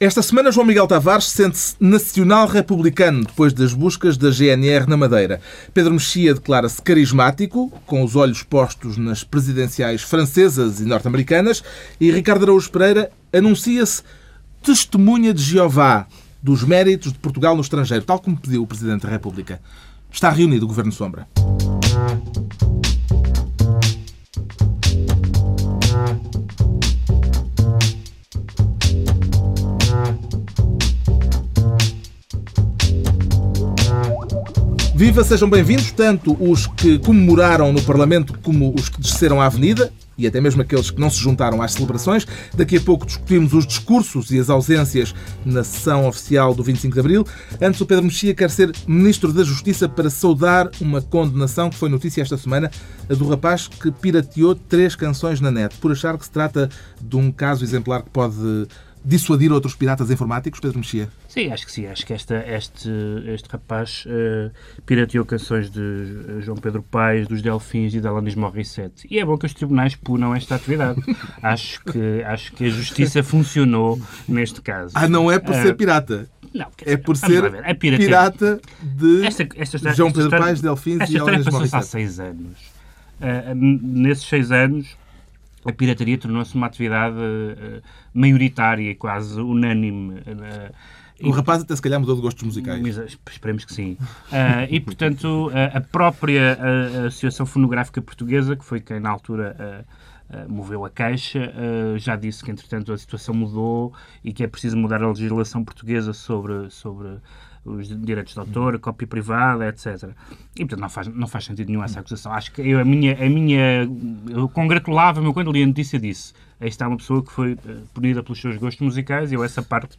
Esta semana, João Miguel Tavares sente-se nacional republicano depois das buscas da GNR na Madeira. Pedro Mexia declara-se carismático, com os olhos postos nas presidenciais francesas e norte-americanas, e Ricardo Araújo Pereira anuncia-se testemunha de Jeová dos méritos de Portugal no estrangeiro, tal como pediu o Presidente da República. Está reunido o Governo Sombra. Viva, sejam bem-vindos, tanto os que comemoraram no Parlamento como os que desceram à Avenida e até mesmo aqueles que não se juntaram às celebrações. Daqui a pouco discutimos os discursos e as ausências na sessão oficial do 25 de Abril. Antes, o Pedro Mexia quer ser Ministro da Justiça para saudar uma condenação que foi notícia esta semana, a do rapaz que pirateou três canções na net, por achar que se trata de um caso exemplar que pode dissuadir outros piratas informáticos, Pedro Mexia? Sim, acho que sim. Acho que esta, este, este rapaz uh, pirateou canções de eh, João Pedro Paes, dos Delfins e da Alanis Morissette. E é bom que os tribunais punam esta atividade. acho, que, acho que a justiça funcionou neste caso. Ah, não é por ser pirata? Não, é por ser é pirata de esta, esta, João Pedro Paes, Delfins e Alanis Morissette. há seis anos. Uh, nesses seis anos a pirataria tornou-se uma atividade uh, maioritária e quase unânime. Uh, o rapaz até se calhar mudou de gostos musicais. Esperemos que sim. Uh, e, portanto, a própria Associação Fonográfica Portuguesa, que foi quem na altura moveu a queixa, já disse que, entretanto, a situação mudou e que é preciso mudar a legislação portuguesa sobre, sobre os direitos de autor, cópia privada, etc. E, portanto, não faz, não faz sentido nenhum essa acusação. Acho que eu, a minha, a minha, eu congratulava-me quando li a notícia disso. Aí está uma pessoa que foi uh, punida pelos seus gostos musicais e eu essa parte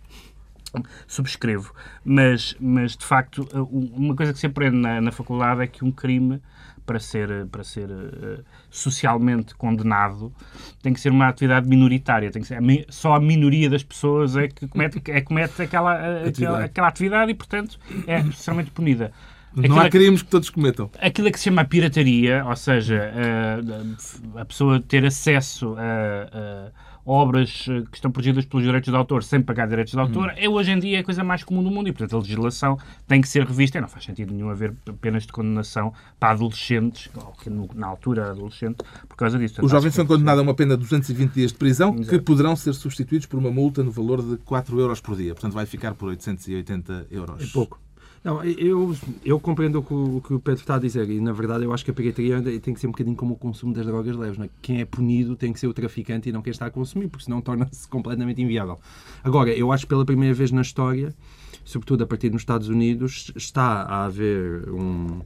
subscrevo. Mas, mas de facto, eh, uma coisa que se aprende na, na faculdade é que um crime para ser, para ser uh, socialmente condenado tem que ser uma atividade minoritária. Tem que ser, só a minoria das pessoas é que comete, é, comete aquela, uh, atividade. Aquela, aquela, atividade e, portanto, é socialmente punida. Não há crimes que todos cometam. Aquilo que se chama pirataria, ou seja, uh, a pessoa ter acesso a obras eh, que estão protegidas pelos direitos de autor sem pagar direitos de autor, hum. é hoje em dia a coisa mais comum do mundo e, portanto, a legislação tem que ser revista. E não faz sentido nenhum haver penas de condenação para adolescentes, ou que na altura era adolescente, por causa disso. Os jovens são condenados a uma pena de 220 dias de prisão Exato. que poderão ser substituídos por uma multa no valor de 4 euros por dia. Portanto, vai ficar por 880 euros. É pouco. Não, eu, eu compreendo o que, o Pedro está a dizer e, na verdade, eu acho que a pirataria tem que ser um bocadinho como o consumo das drogas leves. É? Quem é punido tem que ser o traficante e não quem está a consumir, porque senão torna-se completamente inviável. Agora, eu acho que pela primeira vez na história, sobretudo a partir dos Estados Unidos, está a haver um,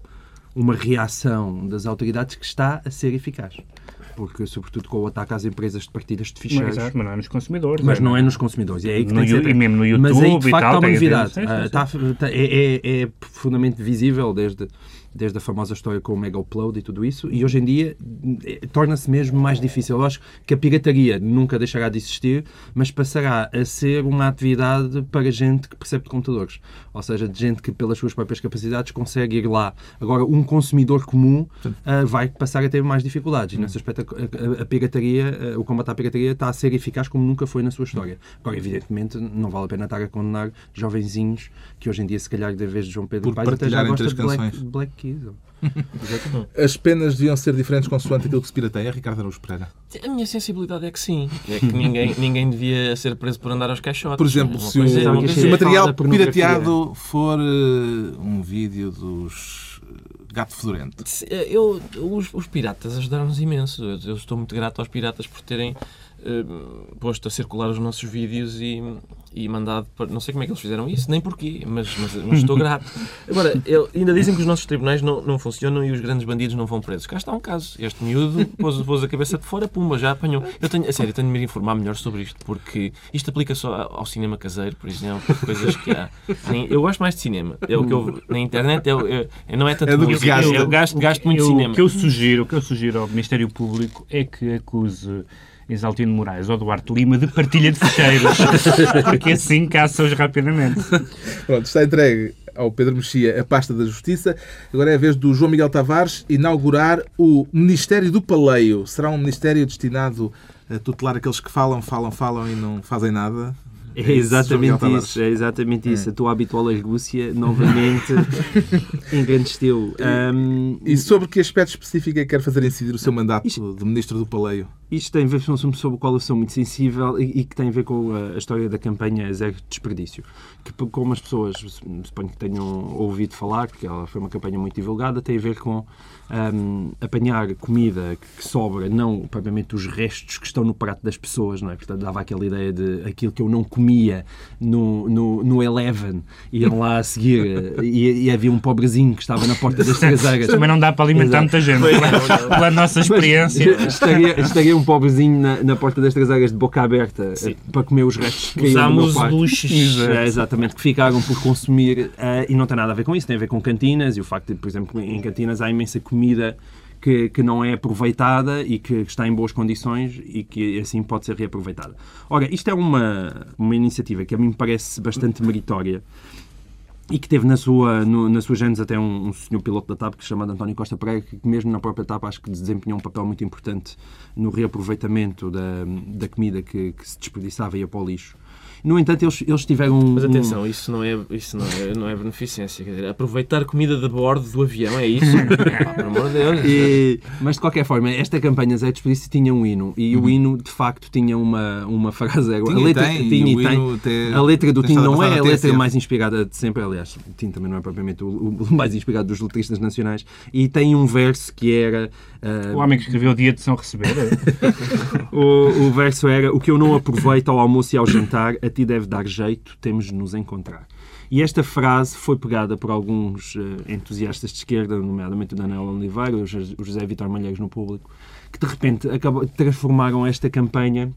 uma reação das autoridades que está a ser eficaz porque sobretudo com o ataque às empresas de partidas de ficheiros. Mas, mas não é nos consumidores. Mas é, não é nos consumidores. É aí que no, tem. E mesmo no YouTube mas aí, de facto, há uma novidade. Ah, tá, tá, é, é, é profundamente visível desde desde a famosa história com o Mega Upload e tudo isso, e hoje em dia eh, torna-se mesmo mais difícil. Eu acho que a pirataria nunca deixará de existir, mas passará a ser uma atividade para gente que percebe de computadores, ou seja, de gente que pelas suas próprias capacidades consegue ir lá. Agora, um consumidor comum uh, vai passar a ter mais dificuldades, e nesse aspecto a, a, a pirataria, uh, o combate à pirataria está a ser eficaz como nunca foi na sua história. Agora, evidentemente, não vale a pena estar a condenar jovenzinhos que hoje em dia, se calhar, em vez de João Pedro Paes, até já gosta de Black, Black as penas deviam ser diferentes consoante aquilo que se pirateia, Ricardo Araújo Pereira? A minha sensibilidade é que sim. É que ninguém, ninguém devia ser preso por andar aos caixotes. Por exemplo, se o, se o material pirateado for uh, um vídeo dos eh, gato fedorento. Eh, eu, os, os piratas ajudaram-nos imenso. Eu, eu, estou muito grato aos piratas por terem uh, posto a circular os nossos vídeos e, e mandado para. Não sei como é que eles fizeram isso, nem porquê, mas, mas, mas estou grato. Agora, eu, ainda dizem que os nossos tribunais não, não funcionam e os grandes bandidos não vão presos. Cá está um caso. Este miúdo pôs, pôs a cabeça de fora, pumba, já apanhou. Eu tenho, a sério, tenho de me informar melhor sobre isto, porque isto aplica só ao cinema caseiro, por exemplo, coisas que há. Eu gosto mais de cinema. É o que eu, na internet eu, eu, eu não é tanto é do música, gasto. eu gasto, gasto muito eu, cinema. O que eu sugiro, o que eu sugiro ao Ministério Público é que acuse Exaltino Moraes ou Duarte Lima de partilha de fecheiros, porque assim caça-os rapidamente. Pronto, está entregue ao Pedro Mexia a pasta da Justiça. Agora é a vez do João Miguel Tavares inaugurar o Ministério do Paleio. Será um ministério destinado a tutelar aqueles que falam, falam, falam e não fazem nada? É exatamente isso, é exatamente isso. A tua habitual argúcia, novamente, engrandeceu. Um, E sobre que aspecto específico é que quer fazer incidir o seu mandato Isto- de Ministro do Paleio? Isto tem a ver com um assunto sobre o qual eu sou muito sensível e, e que tem a ver com a, a história da campanha Zero Desperdício. Que, como as pessoas suponho que tenham ouvido falar, porque ela foi uma campanha muito divulgada, tem a ver com ahm, apanhar comida que sobra, não propriamente os restos que estão no prato das pessoas, não é? Portanto, dava aquela ideia de aquilo que eu não comia no, no, no Eleven, iam lá a seguir e, e havia um pobrezinho que estava na porta das traseiras. Também não dá para alimentar muita gente. Pela nossa experiência. estaria, estaria um pobrezinho na, na porta das traseiras de boca aberta eh, para comer os restos que caíram no meu Usámos quarto. luxos. É, exatamente, que ficaram por consumir eh, e não tem nada a ver com isso, tem a ver com cantinas e o facto de, por exemplo, em cantinas há imensa comida que, que não é aproveitada e que está em boas condições e que assim pode ser reaproveitada. Ora, isto é uma, uma iniciativa que a mim parece bastante meritória e que teve na sua, no, na sua gênese até um, um senhor piloto da TAP que se chama António Costa Pereira, que mesmo na própria TAP acho que desempenhou um papel muito importante no reaproveitamento da, da comida que, que se desperdiçava e ia para o lixo. No entanto, eles, eles tiveram um... Mas atenção, isso não é, isso não é, não é beneficência. Quer dizer, aproveitar comida de bordo do avião, é isso? Pelo amor de Deus. E- mas de qualquer forma, esta campanha Zé Desperdício tinha um hino e o hino de facto tinha uma, uma frase. Tinha e tem, tinha e tem. até- a letra do tem Tim a não é a letra mais inspirada de sempre. Aliás, o Tim também não é propriamente o, o mais inspirado dos letristas nacionais. E tem um verso que era. ah, O homem que escreveu o dia de São Receber. o, o verso era: O que eu não aproveito ao almoço e ao jantar, a ti deve dar jeito, temos de nos encontrar. E esta frase foi pegada por alguns eh, entusiastas de esquerda, nomeadamente o Daniel Oliveira, o José Vitor Malheiros no público, que de repente acabou, transformaram esta campanha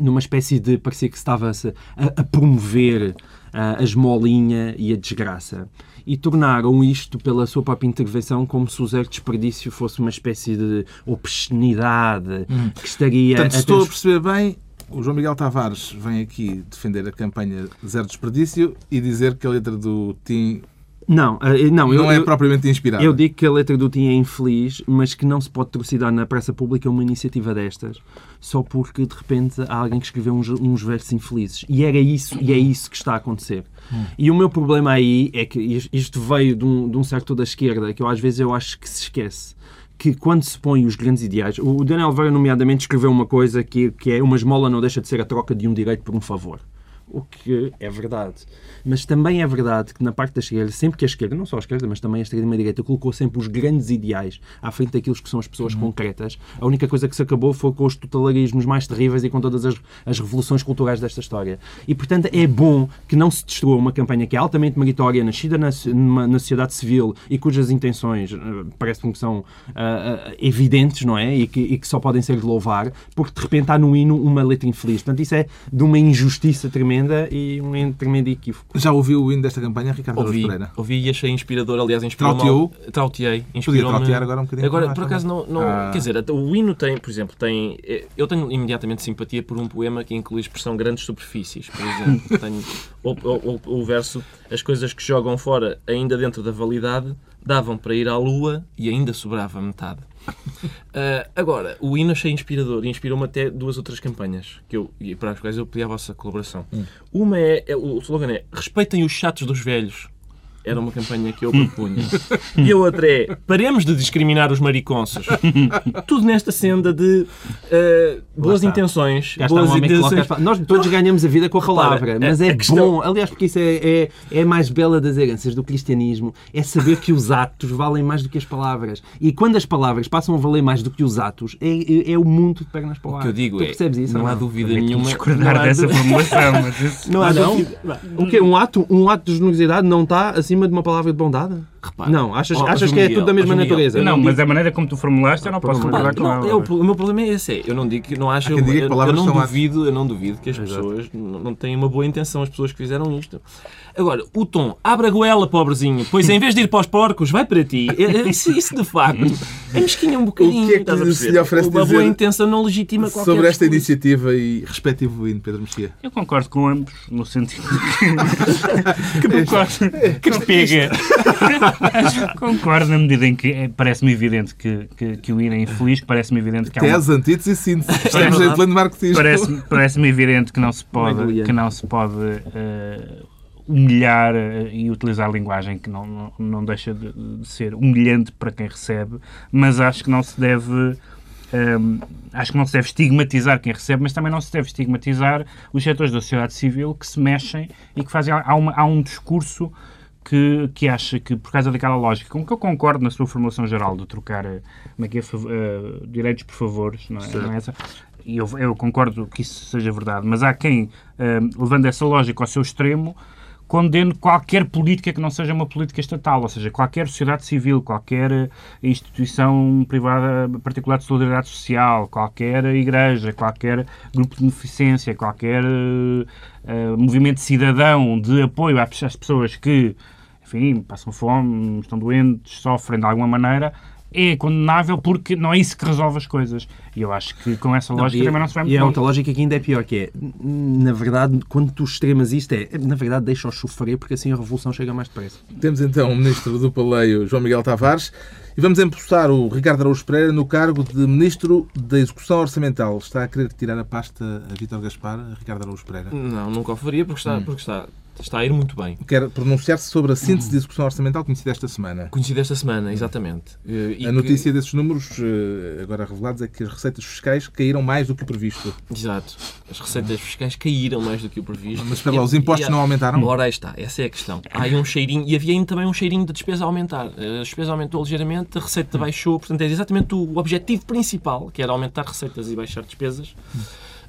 numa espécie de parecia que estava a, a promover ah, a esmolinha e a desgraça. E tornaram isto, pela sua própria intervenção, como se o zero desperdício fosse uma espécie de obscenidade que estaria Portanto, se a estou a perceber bem, o João Miguel Tavares vem aqui defender a campanha Zero Desperdício e dizer que a letra do Tim Não, não, eu, não é eu- propriamente inspirada. Eu digo que a letra do Tim é infeliz, mas que não se pode trucidar na praça pública uma iniciativa destas só porque de repente há alguém que escreveu uns, uns versos infelizes. E era isso, e é isso que está a acontecer. E o meu problema aí é que is- isto veio de um, de um certo da esquerda que eu às vezes eu acho que se esquece. Que quando se põe os grandes ideais, o Daniel Vera, nomeadamente, escreveu uma coisa que, que é uma esmola não deixa de ser a troca de um direito por um favor. O que é verdade. Mas também é verdade que na parte da esquerda, sempre que a esquerda, não só a esquerda, mas também a extrema-direita, colocou sempre os grandes ideais à frente daqueles que são as pessoas concretas, a única coisa que se acabou foi com os totalitarismos mais terríveis e com todas as, as revoluções culturais desta história. E, portanto, é bom que não se destrua uma campanha que é altamente meritória, nascida na, numa- na sociedade civil e cujas intenções eh, parece-me que são ah, ah, evidentes, não é? E que, e que só podem ser de louvar, porque de repente há no hino uma letra infeliz. Portanto, isso é de uma injustiça tremenda e um tremendo equívoco. Já ouviu o hino desta campanha, Ricardo Ouvi, Pereira? ouvi e achei inspirador, aliás, inspirou Trauteou? Trauteei. Podia trautear agora um bocadinho Agora, por acaso, não, não Ah. quer dizer, o hino tem, por exemplo, tem, eh, eu tenho imediatamente simpatia por um poema que inclui a expressão grandes superfícies, por exemplo. tenho, ou, ou- ou o verso, as coisas que jogam fora, ainda dentro da validade, davam para ir à lua e ainda sobrava metade. Ah, agora, o hino achei inspirador e inspirou-me até duas outras campanhas que eu, para as quais eu pedi a vossa colaboração. Uma é, é- o slogan é respeitem os chatos dos velhos. Era uma campanha que eu propunha. e a outra é paremos de discriminar os mariconsos. Tudo nesta senda de ah, boas está. intenções. Um boas que coloca intenções. pa- Nós todos ganhamos a vida com a palavra, Repara, mas é questão- bom, aliás, porque isso é, é, é a mais bela das heranças do cristianismo, é saber que os atos valem mais do que as palavras. E quando as palavras passam a valer mais do que os atos, é, é, é o mundo de pernas para o O que eu digo tu é, percebes isso? não ou há dúvida nenhuma. Discordar não há dessa formulação, mas isso... Não há Ah, não? dúvida. O quê? Um ato, um ato de generosidade não está acima de uma palavra de bondade? Repara. Não, achas, ó, achas que é Miguel, tudo da mesma natureza? Não, não mas digo- a maneira como tu formulaste, eu não posso concordar com não, ela. é o, o meu problema é esse. é, Eu não digo que não acho. Eu, eu- palavras eu não duvido, eu não duvido que as pessoas não, não têm uma boa intenção, as pessoas que fizeram isto. Agora, o tom, abre a goela, pobrezinho, pois em vez de ir para os porcos, vai para ti. É- é- Isso, isso de facto é mesquinho um bocadinho. O que é que estás a se lhe oferece Uma dizer boa intenção não legitima qualquer Sobre esta discurso. iniciativa e respectivo hino, Pedro Mexia. Eu concordo com ambos, no sentido que não pega. Concordo na medida em que é, parece-me evidente que, que, que o INE é infeliz, parece-me evidente que há uma, Tese, antíteses e síntese. Estamos em pleno marxismo. parece-me parece evidente que não se pode, que não se pode eh, humilhar eh, e utilizar linguagem que não, não, não deixa de, de ser humilhante para quem recebe, mas acho que não se deve ehm, acho que não se deve estigmatizar quem recebe, mas também não se deve estigmatizar os setores da sociedade civil que se mexem e que fazem há, uma- há um discurso que, que acha que, por causa daquela lógica, com que eu concordo na sua formulação geral de trocar eh, como é que é, eh, direitos por favores, não é, não é essa? E eu, eu concordo que isso seja verdade, mas há quem, eh, levando essa lógica ao seu extremo, condene qualquer política que não seja uma política estatal, ou seja, qualquer sociedade civil, qualquer instituição privada particular de solidariedade social, qualquer igreja, qualquer grupo de beneficência, qualquer eh, movimento cidadão de apoio às pessoas que, enfim, passam fome, estão doentes, sofrem de alguma maneira, é condenável porque não é isso que resolve as coisas. E eu acho que com essa lógica e, também não se vai e muito há longe. outra lógica que ainda é pior, que é, na verdade, quando tu extremas isto, é, na verdade, deixa-os sofrer, porque assim a revolução chega mais depressa. Temos então o Ministro do Paleio, João Miguel Tavares, e vamos empossar o Ricardo Araújo Pereira no cargo de Ministro da Execução Orçamental. Está a querer tirar a pasta a Vítor Gaspar, a Ricardo Araújo Pereira? Não, nunca o faria porque está, porque está, está a ir muito bem. Quer pronunciar-se sobre a síntese de execução orçamental conhecida esta semana. Conhecido esta semana, exatamente. Eh, e A que- notícia desses números, eh, agora revelados, é que as receitas fiscais caíram mais do que o previsto. Exato. As receitas fiscais caíram mais do que o previsto. Mas espera lá, os impostos e- não aumentaram? Ora, aí está. Essa é a questão. Há aí um cheirinho, e havia ainda também um cheirinho de despesa a aumentar. A despesa aumentou ligeiramente, a receita baixou, portanto é exatamente o objetivo principal, que era aumentar receitas e baixar despesas,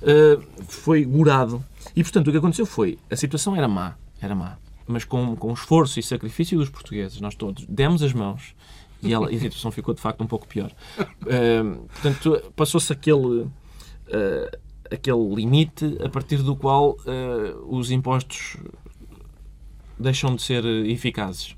eh, foi gorado. E portanto o que aconteceu foi, a situação era má, era má, mas com, com esforço e sacrifício dos portugueses, nós todos demos as mãos e, ela, e a situação ficou de facto um pouco pior. Eh, portanto, passou-se aquele, eh, aquele limite a partir do qual os impostos deixam de ser eficazes.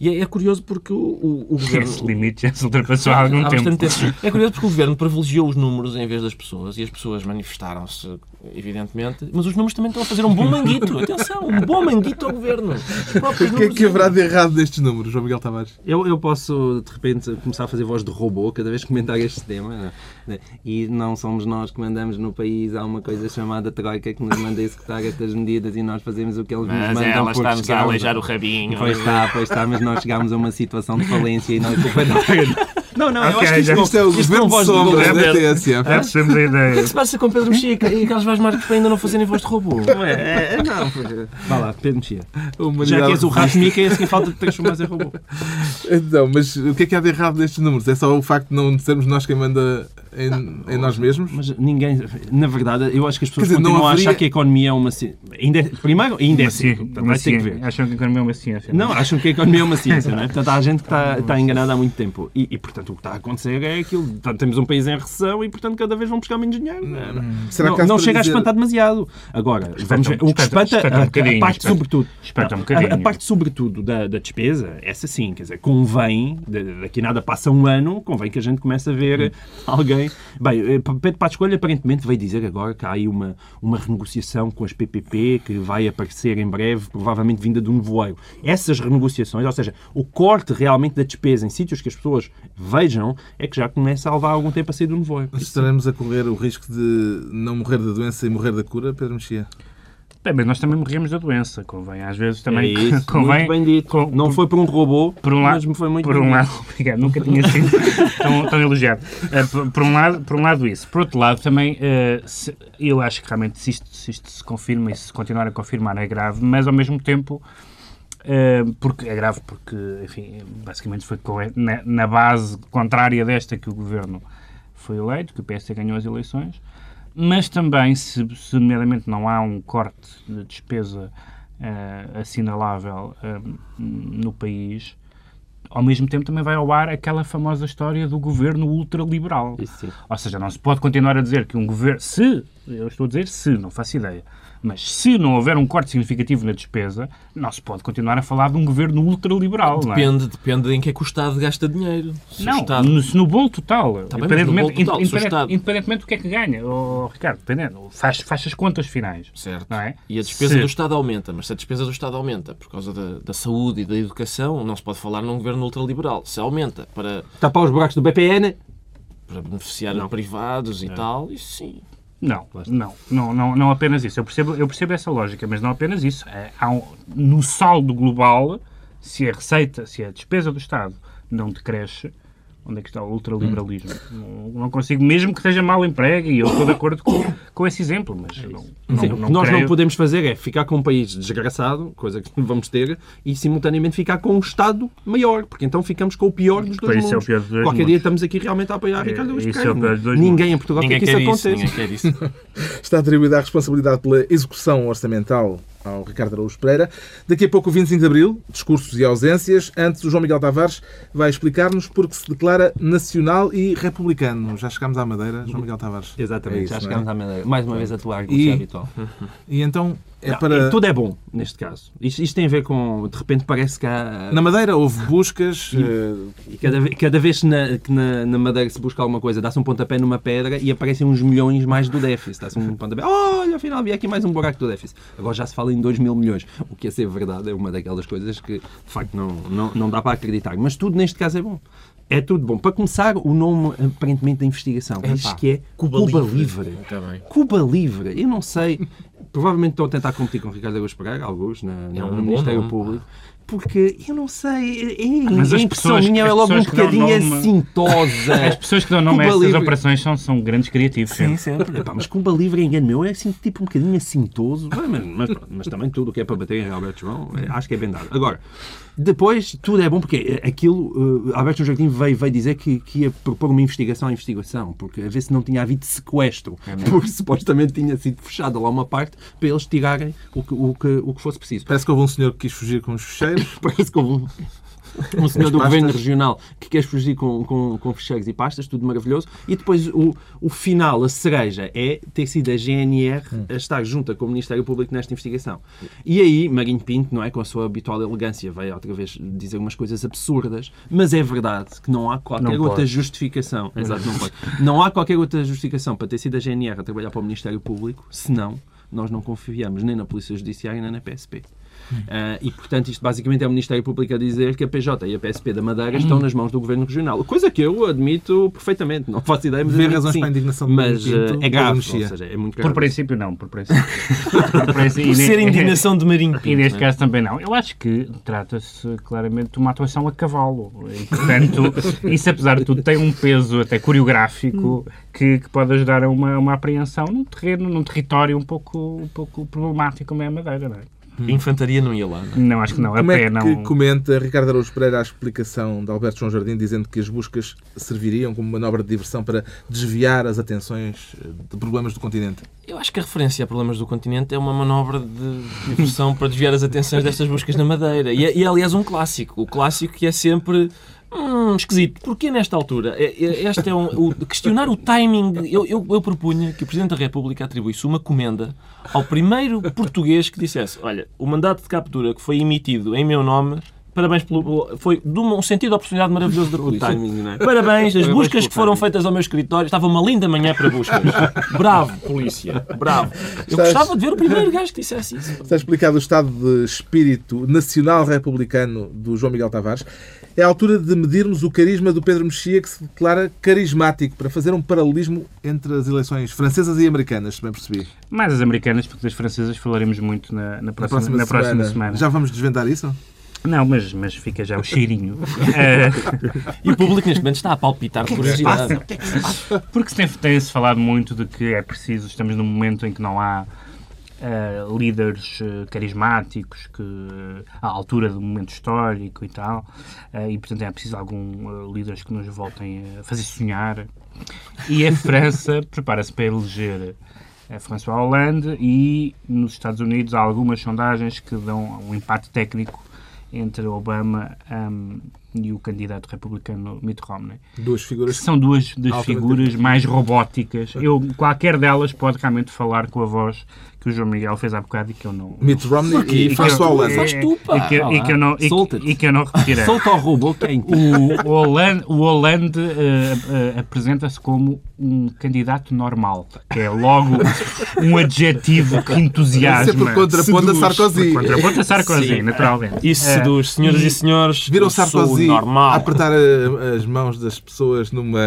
E é, é curioso porque o, o, o governo. Esse limite já se ultrapassou há algum Há tempo. tempo. É curioso porque o governo privilegiou os números em vez das pessoas e as pessoas manifestaram-se, evidentemente, mas os números também estão a fazer um bom manguito. Atenção, um bom manguito ao governo. O que é que haverá de errado nestes números, João Miguel Tavares? Eu, eu posso, de repente, começar a fazer voz de robô cada vez que comentar este tema. né? E não somos nós que mandamos no país. Há uma coisa chamada Troika que nos manda executar estas medidas e nós fazemos o que eles nos Mas mandam. ela porque está-nos a aleijar o rabinho. Pois está, pois está, mas nós chegámos a uma situação de falência e não é culpa da Não, não, eu Ok, acho que já- isto, Isto é o Isto governo não de voz de sombra governo. da TSF. É sempre a O que ideia. se passa com Pedro Mexia e Carlos Vaz Marques para ainda não fazerem voz de robô? não é, é, não. Vá lá, Pedro Mexia. A Já que és o rato Mica, é assim falta de transformar em robô. Então, mas o que é que há de errado nestes números? É só o facto de não sermos nós quem manda em, em nós mesmos? Mas ninguém, na verdade, eu acho que as pessoas dizer, não continuam a haveria- achar que a economia é uma ciência. Ainda é, primeiro, ainda é ciência. vai ter que ver. Acham que a economia é uma ciência. Não, acham que a economia é uma ciência, não é? Portanto, há gente que está, está enganada há muito tempo. E, e, portanto, o que está a acontecer é aquilo. Portanto, temos um país em recessão e, portanto, cada vez vão buscar menos dinheiro. Não, não. Será não, não chega dizer- a espantar demasiado. Agora, vamos ver. O que espanta- espanta, espanta um a- a, bocadinho, parte espanta- sobretudo. espanta um a- bocadinho. A, parte sobretudo da, da despesa, essa sim, quer dizer, convém, daqui a nada passa um ano, convém que a gente comece a ver alguém. Bem, eh, Pedro Passos Coelho aparentemente veio dizer agora que há aí uma, uma renegociação com as PPP que vai aparecer em breve, provavelmente vinda do nevoeiro. Essas renegociações, ou seja, o corte realmente da despesa em sítios que as pessoas vejam, é que já começa a levar algum tempo a sair do nevoeiro. Estaremos a correr o risco de não morrer da doença e morrer da cura, Pedro Mexia? Bem, mas nós também morremos da doença, convém. Às vezes também é isso, convém. muito bem dito. com- não foi por um robô, por um lado, mas foi muito por bem um lado, obrigado, nunca tinha sido tão, tão elogiado. Eh, por, por um lado, por um lado isso. Por outro lado, também eh, se- eu acho que realmente se isto, se isto se confirma e se continuar a confirmar é grave, mas ao mesmo tempo eh, porque é grave porque, enfim, basicamente foi na, na base contrária desta que o governo foi eleito, que o PSD ganhou as eleições, mas também, se, se nomeadamente não há um corte de despesa eh, assinalável eh, no país, ao mesmo tempo também vai ao ar aquela famosa história do governo ultraliberal. Isso. Ou seja, não se pode continuar a dizer que um governo, se Eu estou a dizer se, não faço ideia. Mas se não houver um corte significativo na despesa, não se pode continuar a falar de um governo ultraliberal, não é? Depende, depende em que é que o Estado gasta dinheiro. Se Não, Estado... no, se no bolo total. Tá bem, bolo total, independente- Estado- independentemente do que é que ganha, oh, Ricardo, dependendo, faz, faz as contas finais. Certo. Não é? E a despesa Se- do Estado aumenta, mas se a despesa do Estado aumenta por causa da, da saúde e da educação, não se pode falar num governo ultraliberal. Se aumenta para, Tapar os buracos do BPN. para beneficiar a privados É. e tal, isso sim. Não, não, não, não, não apenas isso. Eu percebo, eu percebo essa lógica, mas não apenas isso. É, há um- no saldo global, se a receita, se a despesa do Estado não decresce, onde é que está o ultraliberalismo? Não, não consigo, mesmo que esteja mal emprego, e eu estou de acordo com, com esse exemplo, mas não, não, Sim, não o que nós creio- não podemos fazer é ficar com um país desgraçado, coisa que vamos ter, e simultaneamente ficar com um Estado maior, porque então ficamos com o pior dos dois isso é o mundos. pior dos dois Qualquer mundos. dia estamos aqui realmente a apoiar É, Ricardo Luís é Pereira. Ninguém em Portugal Ninguém quer que isso aconteça. isso. Está atribuída a responsabilidade pela execução orçamental ao Ricardo Araújo Pereira. Daqui a pouco o 25 de Abril, discursos e ausências. Antes, o João Miguel Tavares vai explicar-nos porque se declara nacional e republicano. Já chegámos à Madeira, João Miguel Tavares. Exatamente, É isso, já não é? chegámos à maneira. Mais uma vez a tua argumentação habitual. E então é Não, para... Tudo é bom, neste caso. Isto, isto tem a ver com, de repente parece que há... Na Madeira houve buscas... eh, E cada, cada vez que na, que na, na Madeira se busca alguma coisa, dá-se um pontapé numa pedra e aparecem uns milhões mais do déficit. Dá-se um pontapé, olha, afinal havia aqui mais um buraco do déficit. Agora já se fala em 2 mil milhões. O que é ser verdade é uma daquelas coisas que, de facto, não, não, não dá para acreditar. Mas tudo neste caso é bom. É tudo bom. Para começar, o nome aparentemente da investigação. Diz que é Cuba, Livre. Está bem. Cuba Livre. Eu não sei. Provavelmente estão a tentar competir com Ricardo Augusto Pereira, alguns, na, na- um no Ministério nome. Público. Porque eu não sei, é, Mas a impressão pessoas- minha é logo um bocadinho nome- assintosa. As pessoas que dão nome a essas Livre. operações são, são grandes criativos. Sim, sempre. sempre. Epá, mas Cuba Livre é engano meu, é assim tipo um bocadinho assintoso. Mas, mas, mas mas também tudo o que é para bater em Alberto João, é, acho que é bem dado. Agora, depois tudo é bom porque aquilo, uh, Alberto João Jardim veio, veio dizer que, que ia propor uma investigação à investigação, porque a ver se não tinha havido sequestro, porque supostamente tinha sido fechada lá uma parte para eles tirarem o que, o que, o que fosse preciso. Parece que houve um senhor que quis fugir com os fecheiros. Parece que houve um, senhor do governo regional que quer fugir com, com, com fecheiros e pastas, tudo maravilhoso. E depois o, o final, a cereja, é ter sido a GNR a estar junta com o Ministério Público nesta investigação. E aí, Marinho Pinto, não é, com a sua habitual elegância, veio outra vez dizer umas coisas absurdas, mas é verdade que não há qualquer Não outra pode. justificação. Exato, não pode. Não há qualquer outra justificação para ter sido a GNR a trabalhar para o Ministério Público, senão nós não confiamos nem na Polícia Judiciária nem na PSP. Ah, e, portanto, isto basicamente é o Ministério Público a dizer que a PJ e a PSP da Madeira estão nas mãos do Governo Regional. Coisa que eu admito perfeitamente. Não faço ideia, mas Vê razões sim. para a indignação de Mas Marinho Pinto ah, é grave, seja, é muito Por grave. princípio, não. Por princípio. Por princípio, Por e ser indignação de Marinho E Pinto. neste não é? caso também não. Eu acho que trata-se claramente de uma atuação a cavalo. E, portanto, isso apesar de tudo tem um peso até coreográfico que, que pode ajudar a uma, uma apreensão num terreno, num território um pouco, um pouco problemático como é a Madeira, não é? Infantaria não ia lá. não é? Não, acho que não. A Como é pé que não. comenta Ricardo Araújo Pereira a explicação de Alberto João Jardim, dizendo que as buscas serviriam como manobra de diversão para desviar as atenções eh, de problemas do continente? Eu acho que a referência a problemas do continente é uma manobra de diversão para desviar as atenções destas buscas na Madeira. E é, e é, aliás, um clássico. O clássico que é sempre. Hum, esquisito. Porquê nesta altura? É- é- Este é um, o, questionar o timing. Eu, eu, eu propunha que o Presidente da República atribuísse uma comenda ao primeiro português que dissesse: Olha, o mandato de captura que foi emitido em meu nome. Parabéns pelo. Foi de um sentido de oportunidade maravilhoso da polícia. timing, não é? Parabéns, as buscas que foram feitas ao meu escritório. Estava uma linda manhã para buscas. Bravo, polícia. Bravo. Eu Estás- gostava de ver o primeiro gajo que dissesse isso. Está explicado o estado de espírito nacional republicano do João Miguel Tavares. É a altura de medirmos o carisma do Pedro Mexia, que se declara carismático, para fazer um paralelismo entre as eleições francesas e americanas, se bem percebi. Mais as americanas, porque das francesas falaremos muito na, na Na próxima, próxima, na próxima semana. semana. Já vamos desvendar isso? Não, mas, mas fica já o cheirinho. E o público neste momento está a palpitar de curiosidade. Porque se tem- tem-se falado muito de que é preciso, estamos num momento em que não há eh, líderes eh, carismáticos que, eh, à altura do momento histórico e tal, e portanto é preciso algum líderes que nos voltem a fazer sonhar. E a França prepara-se para eleger a François Hollande e nos Estados Unidos há algumas sondagens que dão um empate técnico entre Obama um, e o candidato republicano Mitt Romney. Duas figuras. São duas das figuras mais robóticas. Eu, qualquer delas pode realmente falar com a voz que o João Miguel fez há bocado e que eu não. Mitt Romney e faz só a Holanda. Faz tu, pá. E que, e que eu não, e que- e eu não repetirei. Solta o robô quente. O Hollande, o Hollande eh, eh, apresenta-se como um candidato normal, que é logo um adjetivo que entusiasma. Sempre contraponto a. Sarkozy. Contraponto a Sarkozy, Sim. naturalmente. Isso Eh, seduz, senhoras e, senhores. Viram Sarkozy normal. a apertar a- as mãos das pessoas numa,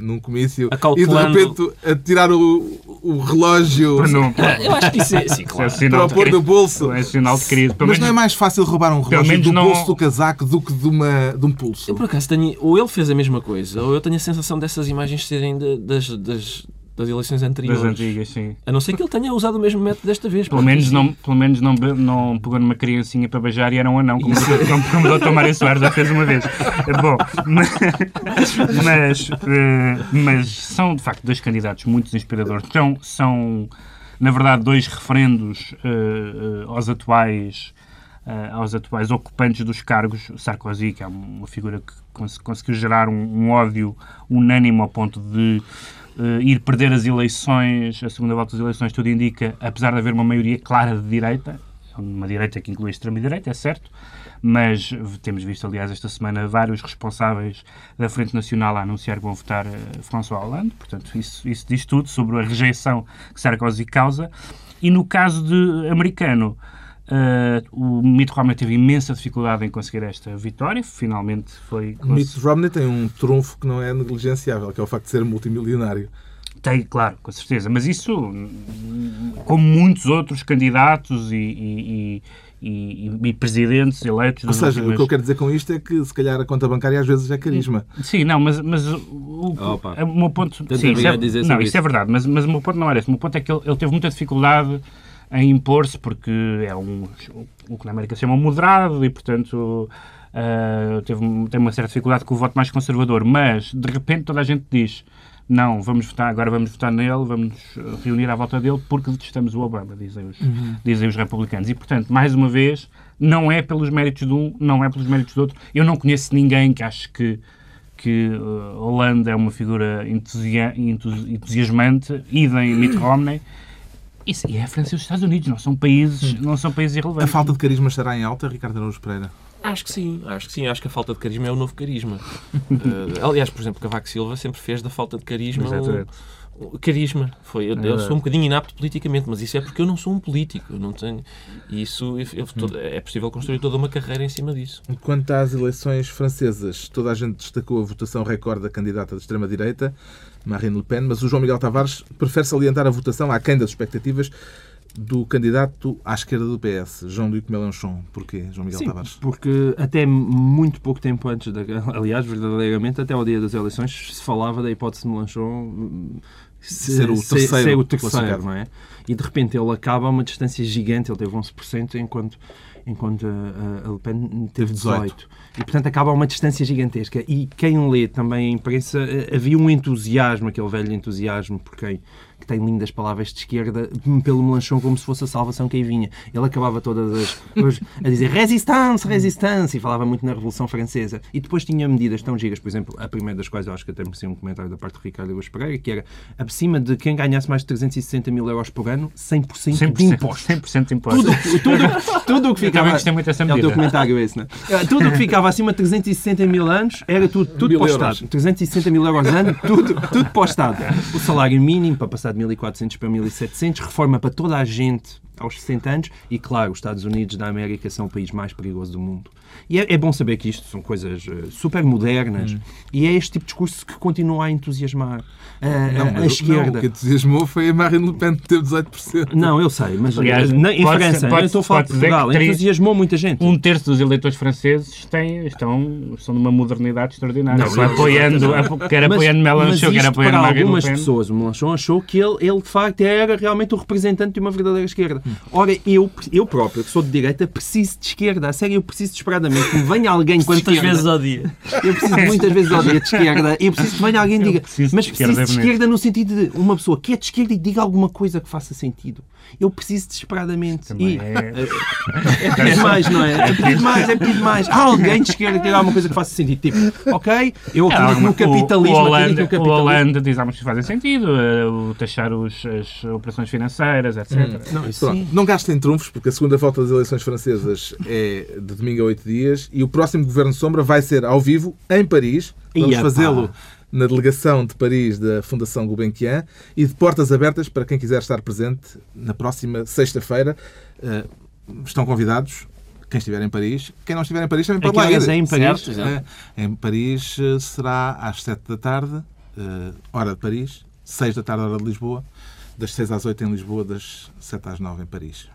num comício e de repente a tirar o, o relógio não- Eu acho que isso é, sim, Isso é claro. sinal para o pôr no bolso. É sinal de crise. Pelo Mas não é menos- mais fácil roubar um relógio menos do não- bolso do casaco do que de, uma, de um pulso? Eu por acaso tenho. Ou ele fez a mesma coisa, ou eu tenho a sensação dessas imagens serem de- das, das, das eleições anteriores. das antigas, sim. A não ser que ele tenha usado o mesmo método desta vez. Pelo menos, não, pelo menos não, não pegou numa criancinha para beijar e era um anão, como, como, como o Dr. Mário Soares já fez uma vez. Bom, mas, eh, mas são de facto dois candidatos muito inspiradores. São, são na verdade, dois referendos eh, eh, aos atuais eh, aos atuais ocupantes dos cargos, Sarkozy, que é uma figura que cons- conseguiu gerar um, um ódio unânime ao ponto de ir perder as eleições, a segunda volta das eleições, tudo indica, apesar de haver uma maioria clara de direita, uma direita que inclui a extrema-direita, é certo, mas temos visto, aliás, esta semana vários responsáveis da Frente Nacional a anunciar que vão votar eh, François Hollande, portanto, isso, isso diz tudo sobre a rejeição que Sarkozy causa. E no caso de americano, eh, o Mitt Romney teve imensa dificuldade em conseguir esta vitória, finalmente foi... Mitt Romney tem um trunfo que não é negligenciável, que é o facto de ser multimilionário. Tem, claro, com certeza. Mas isso, como muitos outros candidatos e, e- e- e- e presidentes eleitos... Ou seja, o últimas- que eu quero dizer com isto é que se calhar a conta bancária às vezes é carisma. Sim, não, mas, mas o, o- Opa. o meu ponto... Sim, isso é, dizer não, isso é verdade, mas, mas o meu ponto não era esse. O meu ponto é que ele, ele teve muita dificuldade em impor-se porque é um, o que na América se chama moderado e, portanto, ah, teve, tem uma certa dificuldade com o voto mais conservador. Mas, de repente, toda a gente diz não, vamos votar, agora vamos votar nele, vamos nos reunir à volta dele porque detestamos o Obama, dizem os, dizem os republicanos. E, portanto, mais uma vez, não é pelos méritos de um, não é pelos méritos do outro. Eu não conheço ninguém que ache que que uh, Holanda é uma figura entusia entus- entusiasmante, idem Mitt Romney. Isso, e é a França e os Estados Unidos, não são países, não são países A irrelevantes. falta de carisma estará em alta, Ricardo Araújo Pereira? Acho que sim, acho que sim. Acho que a falta de carisma é o novo carisma. Eh, aliás, por exemplo, Cavaco Silva sempre fez da falta de carisma Exatamente. carisma. Foi, eu, eu verdade. sou um bocadinho inapto politicamente, mas isso é porque eu não sou um político. Eu não tenho. e Isso eu- eu- todo- é possível construir toda uma carreira em cima disso. Quanto às eleições francesas, toda a gente destacou a votação recorde da candidata de extrema-direita, Marine Le Pen, mas o João Miguel Tavares prefere salientar a votação aquém das expectativas do candidato à esquerda do PS, Jean-Luc Mélenchon. Porquê, João Miguel Sim, Tavares? porque até muito pouco tempo antes, da, aliás, verdadeiramente, até ao dia das eleições, se falava da hipótese de Melanchon hum, se- Ser o terceiro ser o terceiro, não é? E de repente ele acaba a uma distância gigante, ele teve 11%, enquanto, enquanto a, a Le Pen teve 18%. E portanto acaba a uma distância gigantesca. E quem lê também a imprensa, eh, havia um entusiasmo, aquele velho entusiasmo por quem que tem lindas palavras de esquerda, pelo Melanchon como se fosse a salvação que aí vinha. Ele acabava todas as a dizer resistance, resistance, e falava muito na Revolução Francesa. E depois tinha medidas tão gigas, por exemplo, a primeira das quais eu acho que até merecia um comentário da parte do Ricardo Augusto Pereira, que era acima de quem ganhasse mais de 360 mil euros por ano, 100%, de 100%, impostos. 100% de impostos. Tudo, tudo, tudo o que Eu ficava. gostei muito dessa É o medida. teu comentário esse, não é? Tudo o que ficava acima de 360 mil anos era tudo, tudo Mil para o euros. Estado. 360 mil euros ano, tudo, tudo para o Estado. O salário mínimo para passar de 1.400 para 1.700, reforma para toda a gente aos 60 anos e, claro, os Estados Unidos da América são o país mais perigoso do mundo. E é, é bom saber que isto são coisas eh, super modernas Hum. e é este tipo de discurso que continua a entusiasmar a, a- Não, a o- esquerda. Não, o que entusiasmou foi a Marine Le Pen, teve 18%. Não, eu sei, mas Aliás, na, em pode- França, pode- eu estou a falar de Portugal, entusiasmou muita gente. Um terço dos eleitores franceses têm, estão, são de uma modernidade extraordinária. Não, Quer apoiando, ap- quer apoiando Mélenchon, quer apoiando Marine Le algumas Pen. pessoas, o Melanchon achou que ele, ele, de facto, era realmente o representante de uma verdadeira esquerda. Ora, eu, eu próprio, que sou de direita, preciso de esquerda. A sério, eu preciso desesperadamente que me venha alguém Quantas esquerda. vezes ao dia? Eu preciso muitas vezes ao dia de esquerda. Eu preciso que venha alguém e diga. preciso de Mas esquerda, preciso de é bonito. esquerda no sentido de uma pessoa que é de esquerda e diga alguma coisa que faça sentido. Eu preciso desesperadamente. Também E é- é pedir mais, não é? É pedir mais, é pedir mais. Há alguém de esquerda que diga alguma coisa que faça sentido. Tipo, ok, eu É, acredito no o- capitalismo, O, Holanda, no o capitalismo. Holanda diz coisas que fazem sentido, eh, o taxar os, as operações financeiras, etc. Não, isso Pronto, sim. não gastem trunfos, porque a segunda volta das eleições francesas é de domingo a oito dias e o próximo Governo Sombra vai ser ao vivo em Paris. Vamos fazê-lo na delegação de Paris da Fundação Gulbenkian e de portas abertas para quem quiser estar presente na próxima sexta-feira. Eh, estão convidados. Quem estiver em Paris, quem não estiver em Paris também pode lá ir. é em Paris? Certo. É, em Paris eh, será às 7 da tarde, eh, hora de Paris, 6 da tarde, hora de Lisboa, das 6 às 8 em Lisboa, das 7 às 9 em Paris.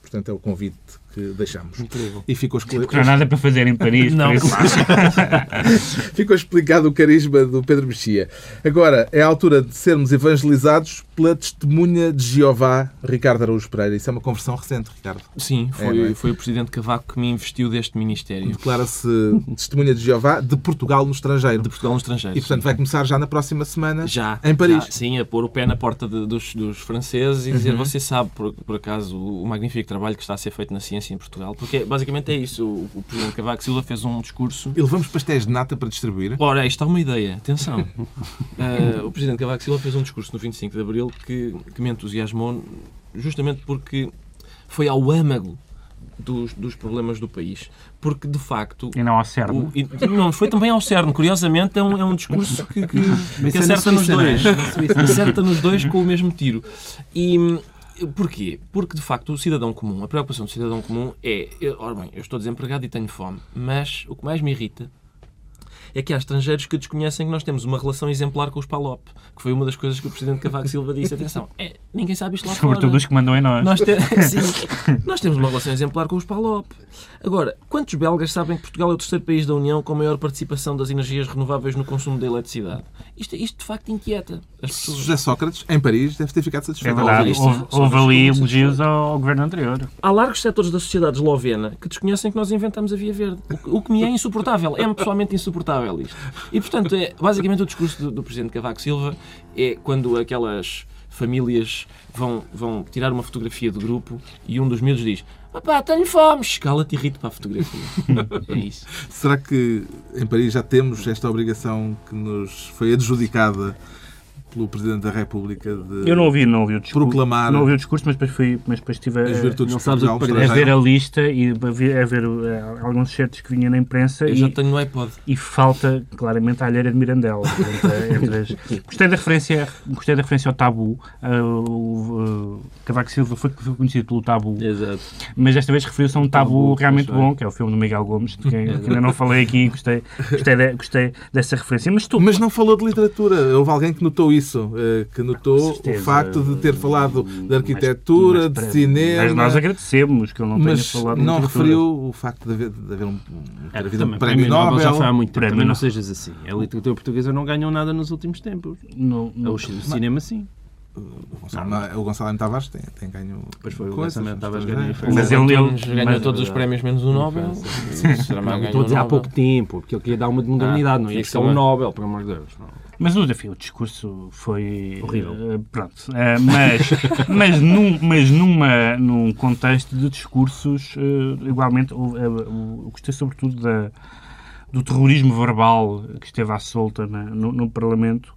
Portanto, é o convite que deixamos. Incrível. E ficou, Porque não há nada para fazer em Paris. Não, por isso- ficou explicado o carisma do Pedro Mexia. Agora, é a altura de sermos evangelizados pela testemunha de Jeová, Ricardo Araújo Pereira. Isso é uma conversão recente, Ricardo. Sim, É, foi, não é? foi o Presidente Cavaco que me investiu deste Ministério Declara-se testemunha de Jeová de Portugal no estrangeiro. de Portugal no estrangeiro. E, portanto, vai começar já na próxima semana Já. em Paris. já, sim, a pôr o pé na porta de- dos, dos franceses e dizer, você sabe, por, por acaso, o, magnífico trabalho que está a ser feito na ciência em Portugal. Porque, basicamente, é isso. O, o Presidente Cavaco Silva fez um discurso E levamos pastéis de nata para distribuir. Ora, isto é uma ideia, atenção. Eh, o Presidente Cavaco Silva fez um discurso no 25 de Abril que, que me entusiasmou justamente porque foi ao âmago dos, dos problemas do país. Porque, de facto... E não ao e- não, foi também ao CERN. Curiosamente, é um, é um discurso que, que, que é acerta nos é? dois. Acerta nos dois com o mesmo tiro. E porquê? Porque, de facto, o cidadão comum, a preocupação do cidadão comum é... eu- Ora bem, eu estou desempregado e tenho fome, mas o que mais me irrita é que há estrangeiros que desconhecem que nós temos uma relação exemplar com os PALOP, que foi uma das coisas que o Presidente Cavaco Silva disse. Atenção, é, ninguém sabe isto lá Sobretudo fora. os que mandam em nós. Nós, te- Sim, nós temos uma relação exemplar com os PALOP. Agora, quantos belgas sabem que Portugal é o terceiro país da União com maior participação das energias renováveis no consumo da eletricidade? Isto, isto de facto inquieta as pessoas. José Sócrates, em Paris, deve ter ficado É satisfeito. verdade, isto houve, ali elogios ao, ao governo anterior. Há largos setores da sociedade eslovena que desconhecem que nós inventamos a Via Verde. O que, o que me é insuportável. É-me pessoalmente insuportável isto. E, portanto, é, basicamente o discurso do, do Presidente Cavaco Silva é quando aquelas famílias vão, vão tirar uma fotografia do grupo e um dos miúdos diz Papá, tenho fome. Escala-te e rite para a fotografia. É isso. Será que em Paris já temos esta obrigação que nos foi adjudicada pelo Presidente da República de Eu não ouvi, não ouvi o discurso. proclamar Não ouvi o discurso, mas depois, fui, mas depois estive a, as virtudes não sabes o Portugal que no a ver a lista e a ver, a ver eh, alguns certos que vinha na imprensa Eu e, já tenho no iPod. e falta claramente a alheira de Mirandela. Entre, entre as- Gostei da referência, gostei da referência ao tabu. Ah, o, ah, Cavaco Silva foi, foi conhecido pelo tabu, Exato. mas desta vez referiu-se a um tabu, Tabu, realmente bom, que é o filme do Miguel Gomes, de quem, que ainda não falei aqui, gostei, gostei, de- gostei dessa referência. Mas tu, Mas não falou de literatura. Houve alguém que notou isso, eh, que notou certeza. o facto de ter falado de arquitetura, Mas- de mas- cinema. Mas nós agradecemos que ele não tenha mas falado de não referiu o facto de haver, de haver um, um, ter havido um Também, prémio Nobel. já foi há muito tempo. Prémio Também não Nobel. sejas assim. A literatura portuguesa não ganhou nada nos últimos tempos. No- no- O cinema, sim. O Gonçalo, o Gonçalo M. Tavares tem, tem ganho. Pois foi, o coisas, Gonçalo M. Tavares ganhou. Mas O ele- ele- ganhou mas- todos os prémios menos o Nobel. Será mais Não, ganhou estou a o dizer há Nobel? pouco tempo, porque ele queria dar uma de modernidade, não tinha ia ser um uma- Nobel, pelo amor de Deus. Não. Mas o desafio, o discurso foi Horrível. eh, pronto. Eh, mas mas, num, mas numa, num contexto de discursos, eh, igualmente, eu gostei sobretudo da, do terrorismo verbal que esteve à solta na- no, no Parlamento.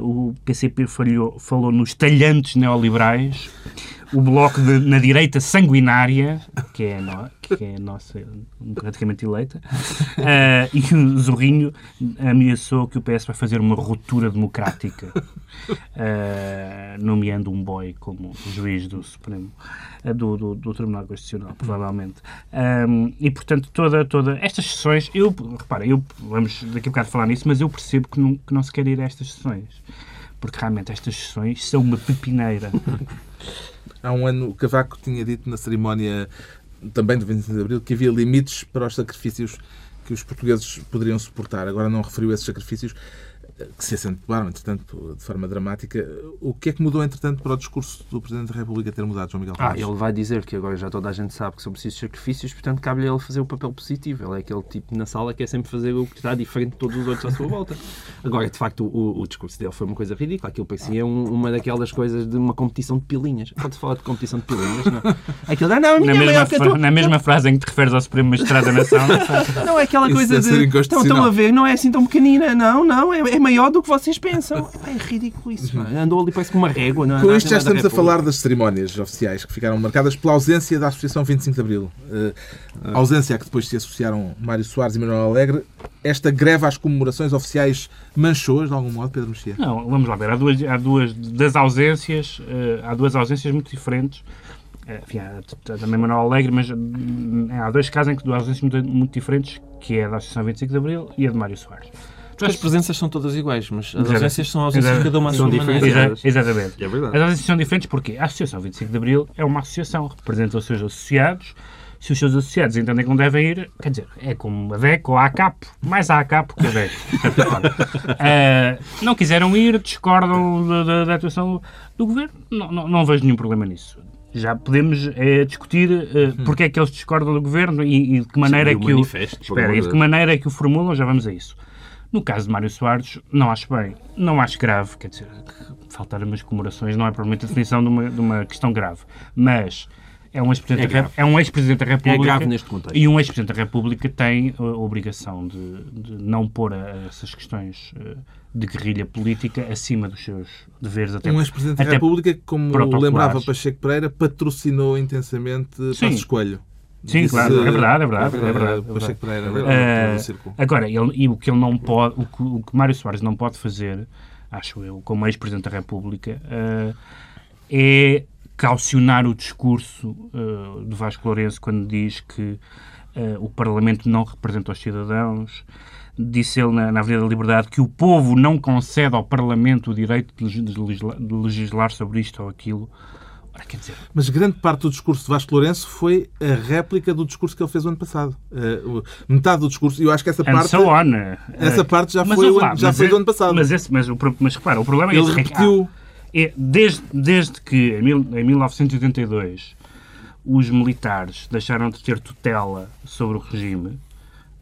O PCP falhou, falou nos talhantes neoliberais, o Bloco de- na direita sanguinária, que é, no- que é nossa praticamente eleita, eh, e o Zorrinho ameaçou que o PS vai fazer uma ruptura democrática, eh, nomeando um boy como juiz do Supremo, eh, do, do, do Tribunal Constitucional, provavelmente. Ahm, e, portanto, toda, toda estas sessões, eu, repara, eu, vamos daqui a bocado falar nisso, mas eu percebo que não, que não se quer ir a estas sessões. Porque realmente estas sessões são uma pepineira. Há um ano, o Cavaco tinha dito na cerimónia também do 25 de Abril que havia limites para os sacrifícios que os portugueses poderiam suportar. Agora não referiu esses sacrifícios. Que se acentuaram, entretanto, de forma dramática. O que é que mudou, entretanto, para o discurso do Presidente da República ter mudado, João Miguel Ah, Tavares? ele vai dizer que agora já toda a gente sabe que são precisos sacrifícios, portanto cabe-lhe ele fazer o papel positivo. Ele é aquele tipo na sala que é sempre fazer o que está diferente de todos os outros à sua volta. Agora, de facto, o, o discurso dele foi uma coisa ridícula. Aquilo parecia um- uma daquelas coisas de uma competição de pilinhas. Pode-se falar de competição de pilinhas, não? Aquilo, ah, não, a Na minha é mesma, maior que a fra- tua. na mesma frase em que te referes ao Supremo Magistrado da Nação, não. Não, é aquela Isso coisa de. Estão, estão a ver, não é assim tão pequenina. Não, não, é, é maior do que vocês pensam. É ridículo isso. não é? Andou ali, parece com uma régua. Não é? Com isto já estamos a falar das cerimónias oficiais que ficaram marcadas pela ausência da Associação 25 de Abril. A ausência a que depois se associaram Mário Soares e Manuel Alegre. Esta greve às comemorações oficiais manchou-as de algum modo, Pedro Mexia? Não, vamos lá ver. Há duas, há duas das ausências, eh, há duas ausências muito diferentes. Eh, Enfim, há também Manuel Alegre, mas hum, há dois casos em que duas ausências muito, muito diferentes, que é a da Associação 25 de Abril e a de Mário Soares. As presenças são todas iguais, mas as Exato. ausências são ausências Exato. de cada uma São diferentes. Exa- exatamente. É verdade. As ausências são diferentes porque a Associação 25 de Abril é uma associação, representa os seus associados. Se os seus associados entendem que não devem ir, quer dizer, é como a DEC ou a ACAP, mais a ACAP que a DEC. de certa forma. Ah, não quiseram ir, discordam da, da- da atuação do governo, não, não, não vejo nenhum problema nisso. Já podemos eh, discutir eh, porque é que eles discordam do governo e, e de que maneira e é que o, espera, e de que maneira é que o formulam, já vamos a isso. No caso de Mário Soares, não acho bem, não acho grave, quer dizer, que faltar umas comemorações não é provavelmente a definição de uma, de uma questão grave, mas é um ex-presidente É da, é um ex-presidente da República grave neste contexto. e um ex-presidente da República tem a obrigação de, de não pôr a- essas questões eh, de guerrilha política acima dos seus deveres até Um ex-presidente da República que, como lembrava Pacheco Pereira, patrocinou intensamente Sim. Passos Coelho. Sim, Disse- claro, é verdade, é verdade, é verdade, é Pacheco Pereira, verdade. Agora, ele, e o que ele não pode, o que, o que Mário Soares não pode fazer, acho eu, como ex-presidente da República, eh, é caucionar o discurso eh, do Vasco Lourenço quando diz que eh, o Parlamento não representa os cidadãos. Disse ele na, na Avenida da Liberdade que o povo não concede ao Parlamento o direito de de legisla- de legislar sobre isto ou aquilo. Dizer, Mas grande parte do discurso de Vasco Lourenço foi a réplica do discurso que ele fez o ano passado. O- metade do discurso, e eu acho que essa and parte, so on. essa parte já Mas foi, lá, já foi é- do ano passado. Mas, esse, mas, o, mas repara, o problema é ele esse, é que há- repetiu. é, desde, desde que, em, mil, em 1982, os militares deixaram de ter tutela sobre o regime,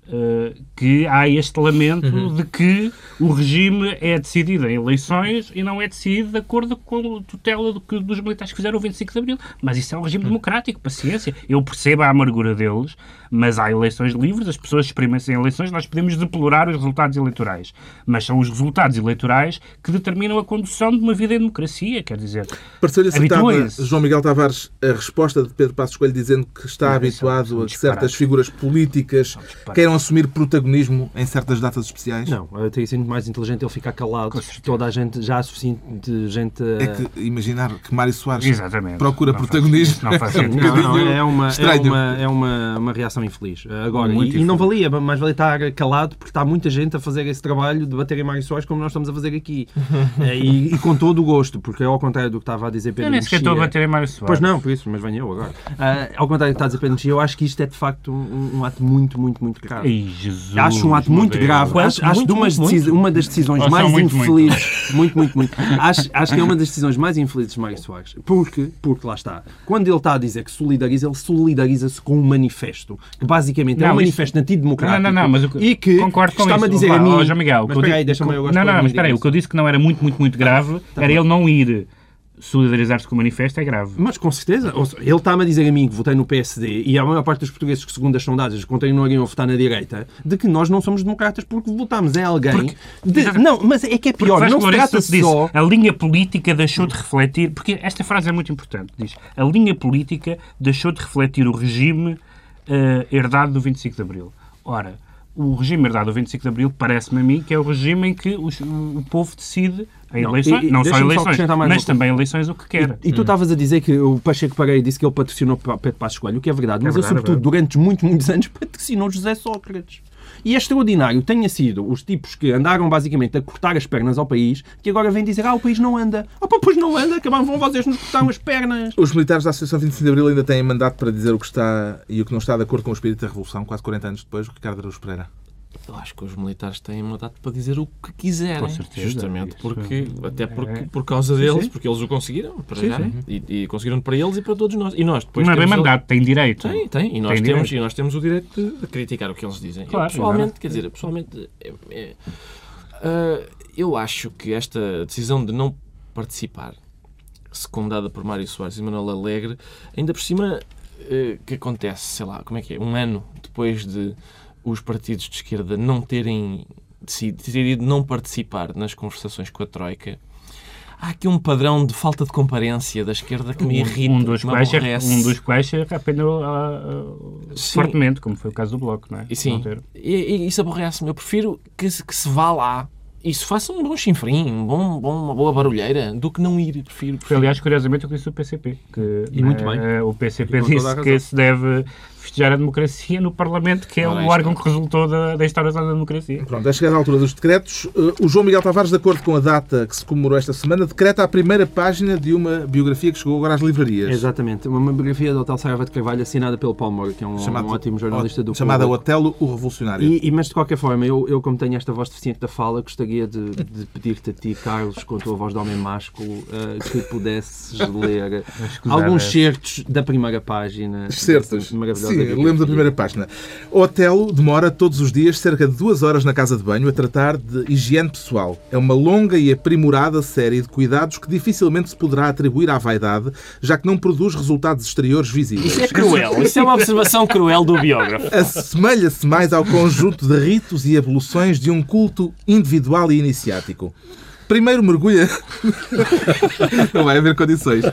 eh, que há este lamento Uhum. de que o regime é decidido em eleições e não é decidido de acordo com a tutela do que, dos militares que fizeram o 25 de Abril. Mas isso é um regime Uhum. democrático, paciência. Eu percebo a amargura deles, mas há eleições livres, as pessoas exprimem-se em eleições, nós podemos deplorar os resultados eleitorais. Mas são os resultados eleitorais que determinam a condução de uma vida em democracia, quer dizer. Pareceu-lhe acertada. João Miguel Tavares, a resposta de Pedro Passos Coelho dizendo que está Não, habituado são- são a que certas figuras políticas disparates. queiram assumir protagonismo em certas datas especiais? Não, eu teria sido mais inteligente ele ficar calado. Toda a gente, já há suficiente gente. a- É que imaginar que Mário Soares Exatamente. procura Não faz- protagonismo. não faz sentido. Não, não, bocadinho é uma, é estranho. uma, é uma, uma reação infeliz. Agora, Muito e, e não infeliz. valia, mais valia estar calado, porque está muita gente a fazer esse trabalho de bater em Mário Soares como nós estamos a fazer aqui. Eh, e, e com todo o gosto, porque é ao contrário do que estava a dizer Pedro Eu nem sequer estou a bater em Mário Soares. Pois não, por isso, mas venho eu agora. Ah, ao contrário do que está a dizer Pedro Mexia, eu acho que isto é de facto um, um ato muito, muito, muito grave. Ei, Jesus. Acho um ato muito Deus. grave. Quanto? Acho, acho Muito, de umas muito, decisi- uma das decisões Ou mais muito, muito. infelizes. Muito, muito, muito. Acho, acho que é uma das decisões mais infelizes de Mário Soares. Porque, porque lá está. Quando ele está a dizer que solidariza, ele solidariza-se com um manifesto. Que basicamente é Não, um isso- manifesto antidemocrático. Não, não, não, mas o que- e que concordo com está-me a dizer Ó, a mim. João Miguel, o mas espera aí, deixa-me eu Não, não, mas espera aí, o que eu disse que não era muito, muito, muito grave era ele não ir solidarizar-se com o manifesto, é grave. Mas com certeza, ele está-me a dizer a mim que votei no PSD e a maior parte dos portugueses que, segundo as sondagens, continuariam a votar na direita, de que nós não somos democratas porque votamos em alguém. de- Não, mas é que é Porque pior, não se trata disse, só. a linha política deixou de refletir, porque esta frase é muito importante, diz, a linha política deixou de refletir o regime eh, herdado do 25 de Abril. Ora, o regime herdado do 25 de Abril parece-me a mim que é o regime em que os- o, povo decide em Não, eleições, e- e não só só eleições, mais mas também eleições o que quer. E tu estavas a dizer que o Pacheco Pereira disse que ele patrocinou P- Pedro Passos Coelho, o que é verdade, mas verdade, ele, é sobretudo, verdade. durante muitos, muitos anos, patrocinou José Sócrates. E é extraordinário tenha sido os tipos que andaram basicamente a cortar as pernas ao país, que agora vêm dizer, ah, o país não anda. Ah, pá, pois não anda, acabaram vão vocês nos cortaram as pernas. Os militares da Associação 25 de Abril ainda têm mandato para dizer o que está e o que não está de acordo com o espírito da Revolução, quase 40 anos depois, Ricardo Araújo Pereira. Eu acho que os militares têm mandato para dizer o que quiserem. Com certeza, Justamente isso. porque, até porque, É. por causa Sim, deles, sim. porque eles o conseguiram, para Sim, já, sim. E, e conseguiram para eles e para todos nós. E nós depois não é bem mandato, tem direito. Tem, tem. E nós, Tem temos, direito. e nós temos o direito de, criticar o que eles dizem. Claro, eu, pessoalmente, quer dizer, pessoalmente, é- é- ah, eu acho que esta decisão de não participar, secundada por Mário Soares e Manuel Alegre, ainda por cima, eh, que acontece, sei lá, como é que é? Um ano depois de os partidos de esquerda não terem decidido não participar nas conversações com a Troika. Há aqui um padrão de falta de comparência da esquerda que me irrita, um dos que me quais, é- aborrece. um dos quais se arrependeu ah, ah, Sim. fortemente, como foi o caso do Bloco, não é? E Sim, Não ter. e, e isso aborrece-me. Eu prefiro que, se- que se vá lá e se faça um bom chinfrim, um bom, bom- uma boa barulheira, do que não ir. Prefiro, Foi, prefiro. aliás, curiosamente, o que disse o PCP. Que, E muito eh, bem. O PCP disse que se deve festejar a democracia no Parlamento, que é Ora, o órgão que resultou da, da instauração da democracia. Pronto, é chegada a altura dos decretos. Eh, O João Miguel Tavares, de acordo com a data que se comemorou esta semana, decreta a primeira página de uma biografia que chegou agora às livrarias. Exatamente. Uma biografia do Hotel Saraiva de Carvalho assinada pelo Paulo Moura, que é um, Chamado- um ótimo jornalista do Chamada Público. Otelo, o Revolucionário. E, e, mas de qualquer forma, eu, eu como tenho esta voz deficiente da fala, gostaria de, de pedir-te a ti, Carlos, com a tua voz de homem másculo, eh, que pudesses ler alguns certos da primeira página. Certos. maravilhosa Sim, lemos a primeira página. O Otelo demora todos os dias cerca de duas horas na casa de banho a tratar de higiene pessoal. É uma longa e aprimorada série de cuidados que dificilmente se poderá atribuir à vaidade, já que não produz resultados exteriores visíveis. Isso é cruel. Isso é uma observação cruel do biógrafo. assemelha-se mais ao conjunto de ritos e evoluções de um culto individual e iniciático. Primeiro mergulha. Não vai haver condições.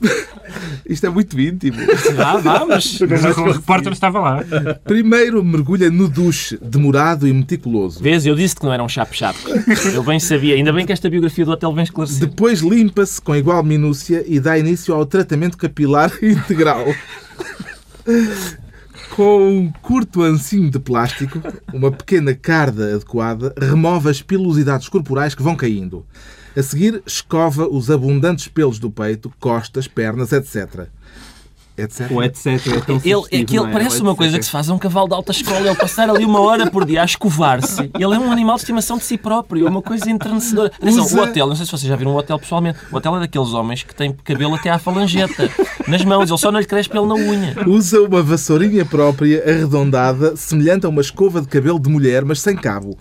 Isto é muito íntimo. Vá, vá, mas... Mas o repórter estava lá. Primeiro mergulha no duche, demorado e meticuloso. Vês, eu disse que não era um chapo-chapo. Eu bem sabia. Ainda bem que esta biografia do hotel vem esclarecer. Depois limpa-se com igual minúcia e dá início ao tratamento capilar integral. Com um curto ancinho de plástico, uma pequena carda adequada remove as pilosidades corporais que vão caindo. A seguir, escova os abundantes pelos do peito, costas, pernas, etc. Etc. O etc. é tão Ele, é que ele não é? parece uma coisa que se faz a um cavalo de alta escola. Ele passar ali uma hora por dia a escovar-se. Ele é um animal de estimação de si próprio. É uma coisa entrenecedora. Atenção, Usa- o hotel, não sei se vocês já viram o hotel pessoalmente. O hotel é daqueles homens que têm cabelo até à falangeta. Nas mãos. Ele só não lhe cresce pelo na unha. Usa uma vassourinha própria, arredondada, semelhante a uma escova de cabelo de mulher, mas sem cabo.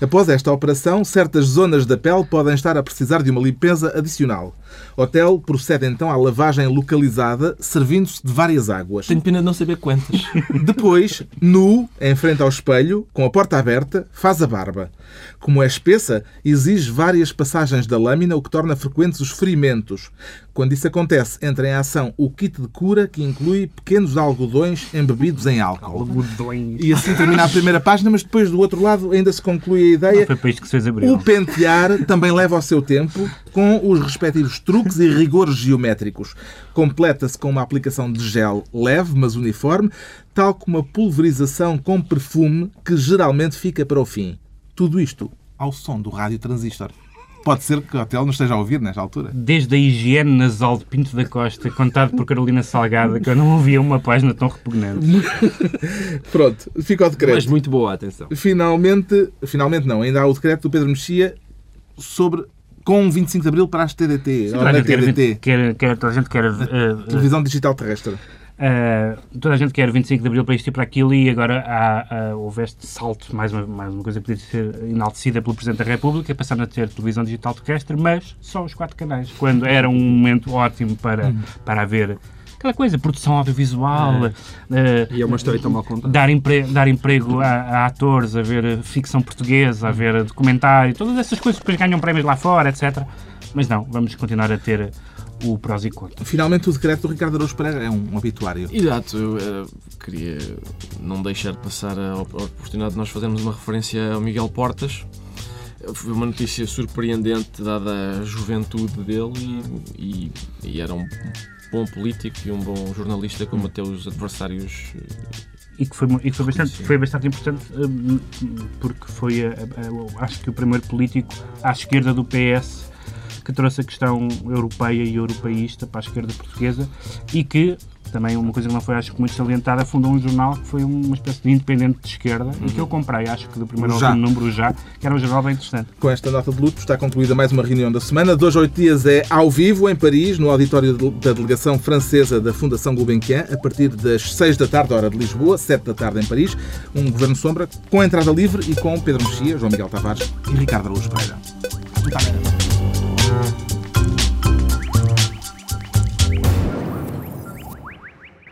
Após esta operação, certas zonas da pele podem estar a precisar de uma limpeza adicional. Hotel procede então à lavagem localizada, servindo-se de várias águas. Tenho pena de não saber quantas. Depois, nu, em frente ao espelho, com a porta aberta, faz a barba. Como é espessa, exige várias passagens da lâmina, o que torna frequentes os ferimentos. Quando isso acontece, entra em ação o kit de cura, que inclui pequenos algodões embebidos em álcool. Algodões. E assim termina a primeira página, mas depois do outro lado ainda se conclui a ideia. Foi para isto que se fez abril. O pentear também leva o seu tempo, com os respectivos truques e rigores geométricos. Completa-se com uma aplicação de gel leve, mas uniforme, tal como a pulverização com perfume, que geralmente fica para o fim. Tudo isto ao som do rádio transistor. Pode ser que o hotel não esteja a ouvir nesta altura. Desde a higiene nasal de Pinto da Costa, contado por Carolina Salgada, que eu não ouvia uma página tão repugnante. Pronto, fica o decreto. Mas muito boa, atenção. Finalmente, finalmente não, ainda há o decreto do Pedro Mexia sobre com um 25 de Abril para as TDT, na a TDT, quer, quer, toda a gente quer, eh, Televisão Digital Terrestre. Eh, toda a gente quer 25 de Abril para isto e para aquilo e agora há, ah, houve este salto, mais uma, mais uma coisa que podia ser enaltecida pelo Presidente da República, passando a ter televisão digital terrestre, mas só os quatro canais, quando era um momento ótimo para, para haver aquela coisa, produção audiovisual, eh, E é uma história tão mal contada. dar, empre dar emprego a, a atores, a ver ficção portuguesa, a ver documentário, todas essas coisas que depois ganham prémios lá fora, etc. Mas não, vamos continuar a ter o prós e contras. Finalmente o decreto do Ricardo Araújo Pereira é um obituário. Exato, eu eh, queria não deixar de passar a op- a oportunidade de nós fazermos uma referência ao Miguel Portas. Foi uma notícia surpreendente, dada a juventude dele, e, e- e era um bom político e um bom jornalista, como até os adversários. eh, E que foi, e que foi, bastante, foi bastante importante hum, porque foi, a- a- a- acho que, o primeiro político à esquerda do PS que trouxe a questão europeia e europeísta para a esquerda portuguesa e que também uma coisa que não foi, acho que, muito salientada, fundou um jornal que foi uma espécie de independente de esquerda e que eu comprei, acho que do primeiro ao último número já, que era um jornal bem interessante. Com esta nota de luto está concluída mais uma reunião da semana. Dois a oito dias é ao vivo em Paris, no auditório da delegação francesa da Fundação Gulbenkian, a partir das seis da tarde, hora de Lisboa, sete da tarde em Paris. Um governo sombra com entrada livre e com Pedro Mexia, João Miguel Tavares e Ricardo Araújo Pereira.